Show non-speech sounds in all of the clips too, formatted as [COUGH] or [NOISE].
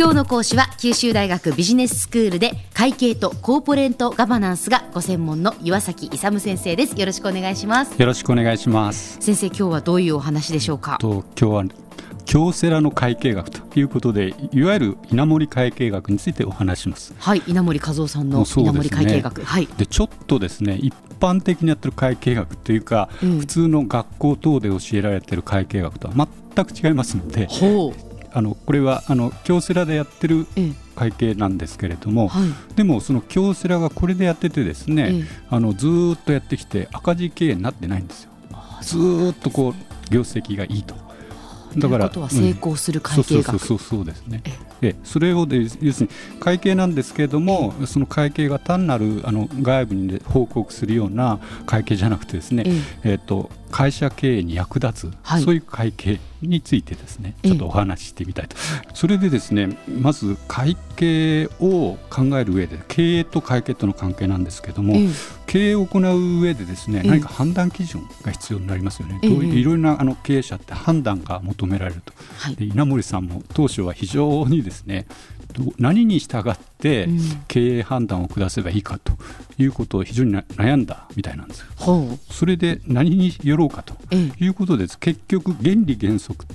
今日の講師は九州大学ビジネススクールで会計とコーポレートガバナンスがご専門の岩崎勇先生です。よろしくお願いします。よろしくお願いします。先生今日はどういうお話でしょうか？と今日は京セラの会計学ということでいわゆる稲盛会計学についてお話します。はい稲盛和夫さんの稲盛会計学、ね、はい。でちょっとですね一般的にやってる会計学というか、うん、普通の学校等で教えられている会計学とは全く違いますので、あのこれはあの京セラでやってる会計なんですけれども、はい、でもその京セラがこれでやっててですね、あのずっとやってきて赤字経営になってないんですよ。ずっとこう業績がいいと。だから成功する会計学、うん、そうそうそうですね。えそれをで要するに会計なんですけれどもその会計が単なるあの外部に報告するような会計じゃなくてですね、えー、と会社経営に役立つ、はい、そういう会計についてですねちょっとお話ししてみたいと、それでですねまず会計を考える上で経営と会計との関係なんですけども、経営を行う上でですね何か判断基準が必要になりますよね、いろいろなあの経営者って判断が求められると、は稲森さんも当初は非常にですね何に従って経営判断を下せばいいかということを非常に悩んだみたいなんです、う。ん、それで何によろうかということです、結局原理原則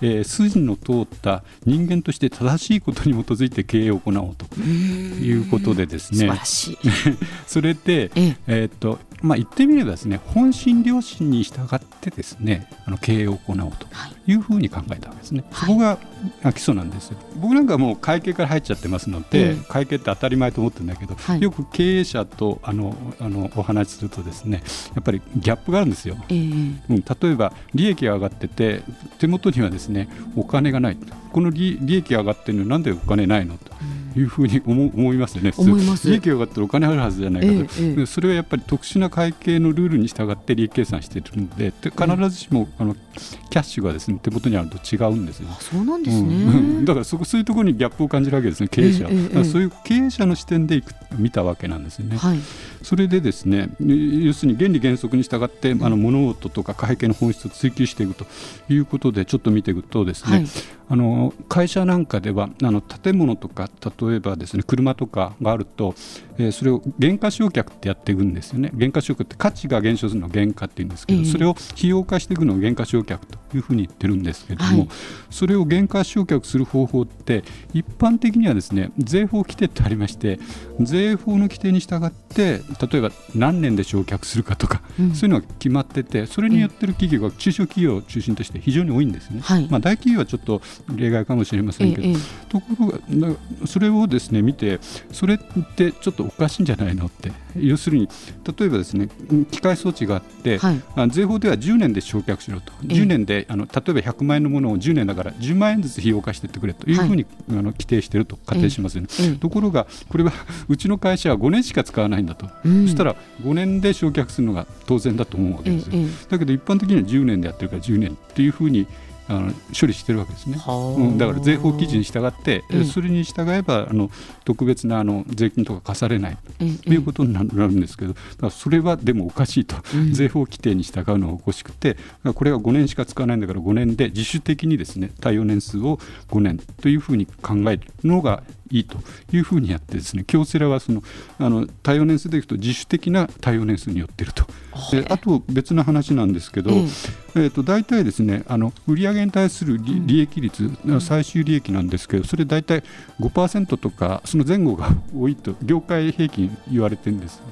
えー、筋の通った人間として正しいことに基づいて経営を行おうということでですね。[LAUGHS] それで、えー、っとまあ、言ってみればですね本心良心に従ってですねあの経営を行おうとい。うふうに考えたわけですね、はい、そこが基礎なんですよ。僕なんかもう会計から入っちゃってますので、会計って当たり前と思ってるんだけど、はい、よく経営者とあのあのお話しするとですねやっぱりギャップがあるんですよ、えー、うん、例えば利益が上がってて手元にはですねお金がない。この利益が上がってるのになんでお金ないのと。うんいうふうに思思いますよね、利益が上がったらお金あるはずじゃないかと、ええ、それはやっぱり特殊な会計のルールに従って利益計算しているので、で必ずしもあのキャッシュがですね手元にあると違うんですよ。そうなんですね、うん、だからそこそういうところにギャップを感じるわけですね、経営者、え、そういう経営者の視点でいく見たわけなんですよね。はい、それでですね要するに原理原則に従ってあの物事とか会計の本質を追求していくということでちょっと見ていくとですね、はい、あの会社なんかではあの建物とか例えばですね車とかがあると、えー、それを減価償却ってやっていくんですよね。減価償却って価値が減少するのを減価っていうんですけど、えー、それを費用化していくのを減価償却というふうに言ってるんですけれども、はい、それを減価償却する方法って一般的にはですね税法規定ってありまして税法の規定に従って例えば何年で償却するかとか、うん、そういうのが決まっててそれにやってる企業が中小企業を中心として非常に多いんですね。はい、まあ、大企業はちょっと例外かもしれませんけど、ええ、ところがそれをですね見てそれってちょっとおかしいんじゃないのって。要するに例えばですね機械装置があって、はい、税法では10年で償却しろと。10年であの例えば100万円のものを10年だから10万円ずつ費用化していってくれと。い。うふうに、はい、あの規定していると仮定しますよね、ところがこれはうちの会社は5年しか使わないんだと、うん、そしたら5年で償却するのが当然だと思うわけですよ、だけど一般的には10年でやってるから10年っていうふうにあの処理してるわけですね、うん、だから税法基準に従って、うん、それに従えばあの特別なあの税金とか課されないということになるんですけど、だそれはでもおかしいと、うん、税法規定に従うのがおかしくてこれは5年しか使わないんだから5年で自主的にですね対応年数を5年というふうに考えるのがいいというふうにやってですね京セラはそのあの対応年数でいくと自主的な対応年数によっていると。であと別の話なんですけど、えー、と大体ですねあの売上に対する利益率、最終利益なんですけどそれ大体5%とかその前後が多いと業界平均言われてるんです。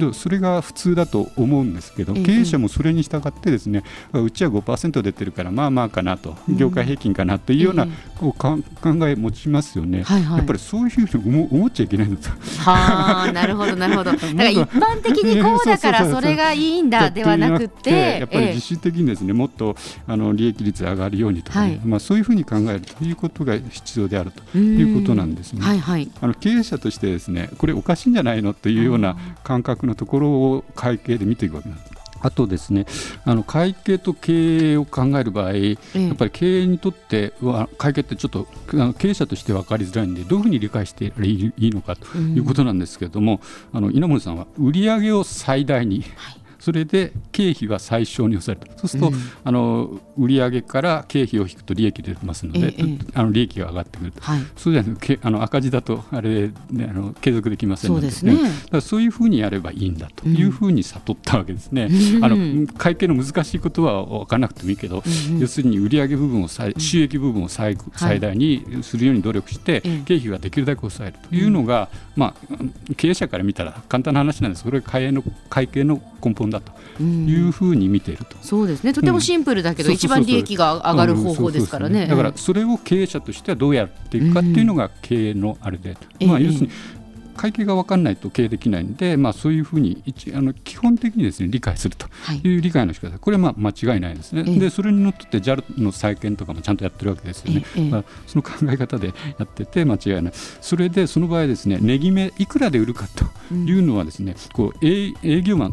でそれが普通だと思うんですけど、経営者もそれに従ってですね、うちは5%出てるからまあまあかなと、業界平均かなというような、こう考え持ちますよね、はいはい、やっぱりそういうふうに思っちゃいけないんだと。はあなるほどなるほど。[LAUGHS] だから一般的にこうだからそれがいいんだではなくて [LAUGHS] やっぱり自主的にですねもっとあの利益率上がるようにとか、ねはい、まあ、そういうふうに考えるということが必要であるということなんですね。はいはい、あの経営者としてですねこれおかしいんじゃないのというような感覚のところを会計で見ていくわけなんです。あとですねあの会計と経営を考える場合、やっぱり経営にとっては会計ってちょっと経営者として分かりづらいんでどういうふうに理解していいのかということなんですけれども、うん、あの稲森さんは売上を最大に、はいそれで経費は最小に抑える。とそうすると、うん、あの売上から経費を引くと利益出ますので、ええ、あの利益が上がってくると、はい、そうじゃなくあの赤字だとあれ、ね、あの継続できませんので、ね、だからそういうふうにやればいいんだというふうに悟ったわけですね。うん、あの会計の難しいことは分からなくてもいいけど、うん、要するに売上部分を最収益部分を最最大にするように努力して、経費はできるだけ抑えるというのが、まあ、経営者から見たら簡単な話なんです。これが会計の会計の根本だというふうに見ていると、そうですね。とてもシンプルだけど、一番利益が上がる方法ですからね。だからそれを経営者としてはどうやっていくかっていうのが経営のあれで、まあ、要するに会計が分かんないと経営できないんで、まあ、そういうふうに一あの基本的にです、ね、理解するとい。う理解の仕方、はい、これはまあ間違いないですね、でそれにのっとって JAL の再建とかもちゃんとやってるわけですよね、まあ、その考え方でやってて間違いない、それでその場合ですね、値決め、いくらで売るかというのはですね、こう営業マン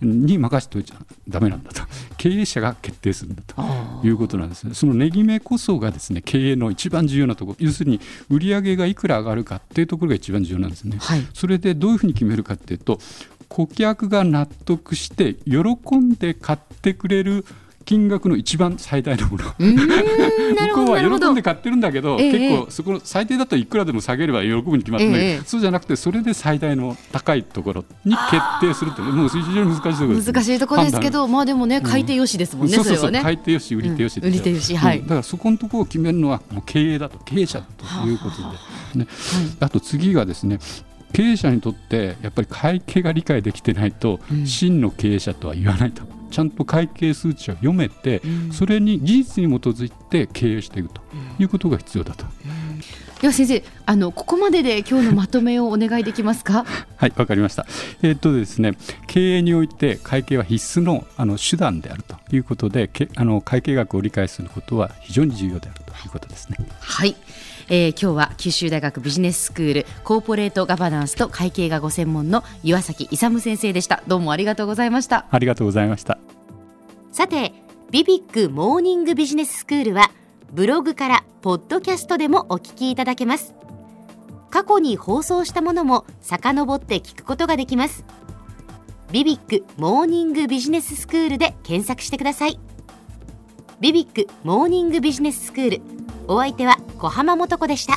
に任せておいちゃだめなんだと。[LAUGHS] 経営者が決定するんだと。いうことなんですね。その値決めこそがですね経営の一番重要なとこ。ろ要するに売上がいくら上がるかっていうところが一番重要なんですね、はい、それでどういうふうに決めるかっていうと顧客が納得して喜んで買ってくれる金額の一番最大のもの。向こう [LAUGHS] は喜んで買ってるんだけど、えー、結構そこの最低だといくらでも下げれば喜ぶに決まってない、えー、そうじゃなくてそれで最大の高いところに決定するというもう非常に難しいところです、ね、難しいところですけどまあでもね買い手よしですもんね、うん、そうそうそう、ね、買い手よし売り手よし、う。ん、売り手よしはい、だからそこのところを決めるのはもう経営だと経営者ということで、ね、あと次がですね経営者にとってやっぱり会計が理解できてないと、真の経営者とは言わないと。ちゃんと会計数値を読めて、それに事実に基づいて経営していくということが必要だと。では先生あのここまでで今日のまとめをお願いできますか？[LAUGHS] はいわかりました。えー、っとですね経営において会計は必須のあの手段であるということでけあの会計学を理解することは非常に重要であるということですね。はい。えー、今日は九州大学ビジネススクールコーポレートガバナンスと会計がご専門の岩崎勇先生でした。どうもありがとうございました。ありがとうございました。さてビビックモーニングビジネススクールはブログからポッドキャストでもお聞きいただけます。過去に放送したものも遡って聞くことができます。ビビックモーニングビジネススクールで検索してください。ビビックモーニングビジネススクールお相手は小浜もとこでした。